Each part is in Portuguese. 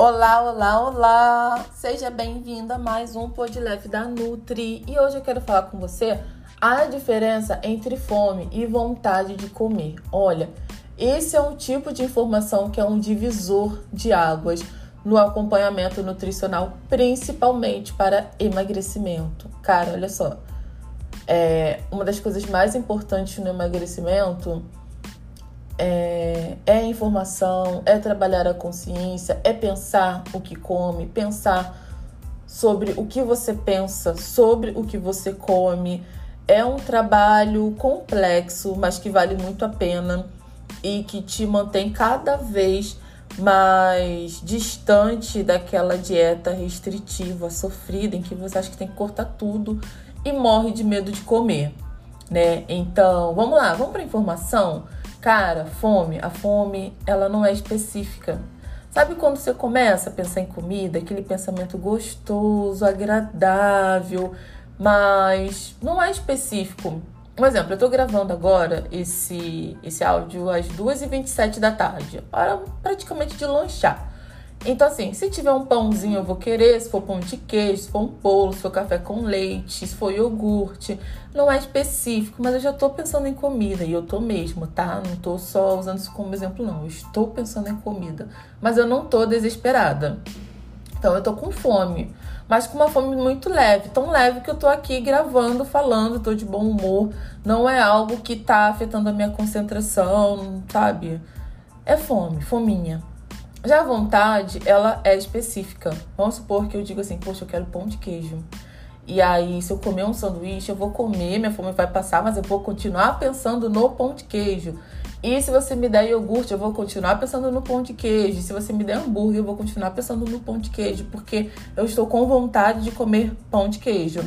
Olá, olá, olá! Seja bem-vinda a mais um Podlef da Nutri. E hoje eu quero falar com você a diferença entre fome e vontade de comer. Olha, esse é um tipo de informação que é um divisor de águas no acompanhamento nutricional, principalmente para emagrecimento. Cara, olha só. É, uma das coisas mais importantes no emagrecimento é, é informação, é trabalhar a consciência, é pensar o que come, pensar sobre o que você pensa, sobre o que você come. É um trabalho complexo, mas que vale muito a pena e que te mantém cada vez mais distante daquela dieta restritiva, sofrida, em que você acha que tem que cortar tudo e morre de medo de comer, né? Então, vamos lá, vamos para informação. Cara, fome, a fome, ela não é específica. Sabe quando você começa a pensar em comida, aquele pensamento gostoso, agradável, mas não é específico. Um exemplo, eu tô gravando agora esse, esse áudio às 2h27 da tarde, hora praticamente de lanchar. Então, assim, se tiver um pãozinho, eu vou querer. Se for pão de queijo, se for um bolo, se for café com leite, se for iogurte. Não é específico, mas eu já tô pensando em comida. E eu tô mesmo, tá? Não tô só usando isso como exemplo, não. Eu estou pensando em comida. Mas eu não tô desesperada. Então, eu tô com fome. Mas com uma fome muito leve. Tão leve que eu tô aqui gravando, falando, tô de bom humor. Não é algo que tá afetando a minha concentração, sabe? É fome, fominha. Já a vontade, ela é específica. Vamos supor que eu digo assim, poxa, eu quero pão de queijo. E aí, se eu comer um sanduíche, eu vou comer, minha fome vai passar, mas eu vou continuar pensando no pão de queijo. E se você me der iogurte, eu vou continuar pensando no pão de queijo. Se você me der hambúrguer, eu vou continuar pensando no pão de queijo, porque eu estou com vontade de comer pão de queijo.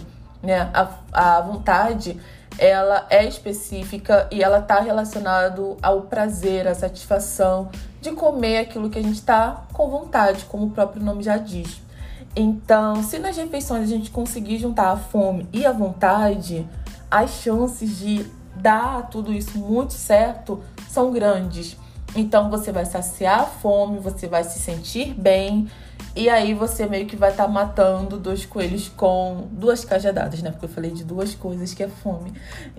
Né? A, a vontade, ela é específica e ela está relacionada ao prazer, à satisfação de comer aquilo que a gente está com vontade, como o próprio nome já diz. Então, se nas refeições a gente conseguir juntar a fome e a vontade, as chances de dar tudo isso muito certo são grandes. Então, você vai saciar a fome, você vai se sentir bem e aí você meio que vai estar tá matando dois coelhos com duas cajadadas, né? Porque eu falei de duas coisas que é fome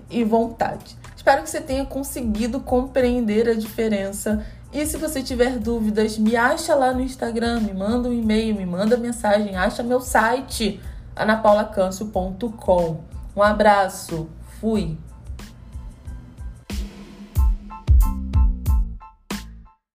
e vontade. Espero que você tenha conseguido compreender a diferença. E se você tiver dúvidas, me acha lá no Instagram, me manda um e-mail, me manda mensagem, acha meu site anapaulacancio.com. Um abraço, fui!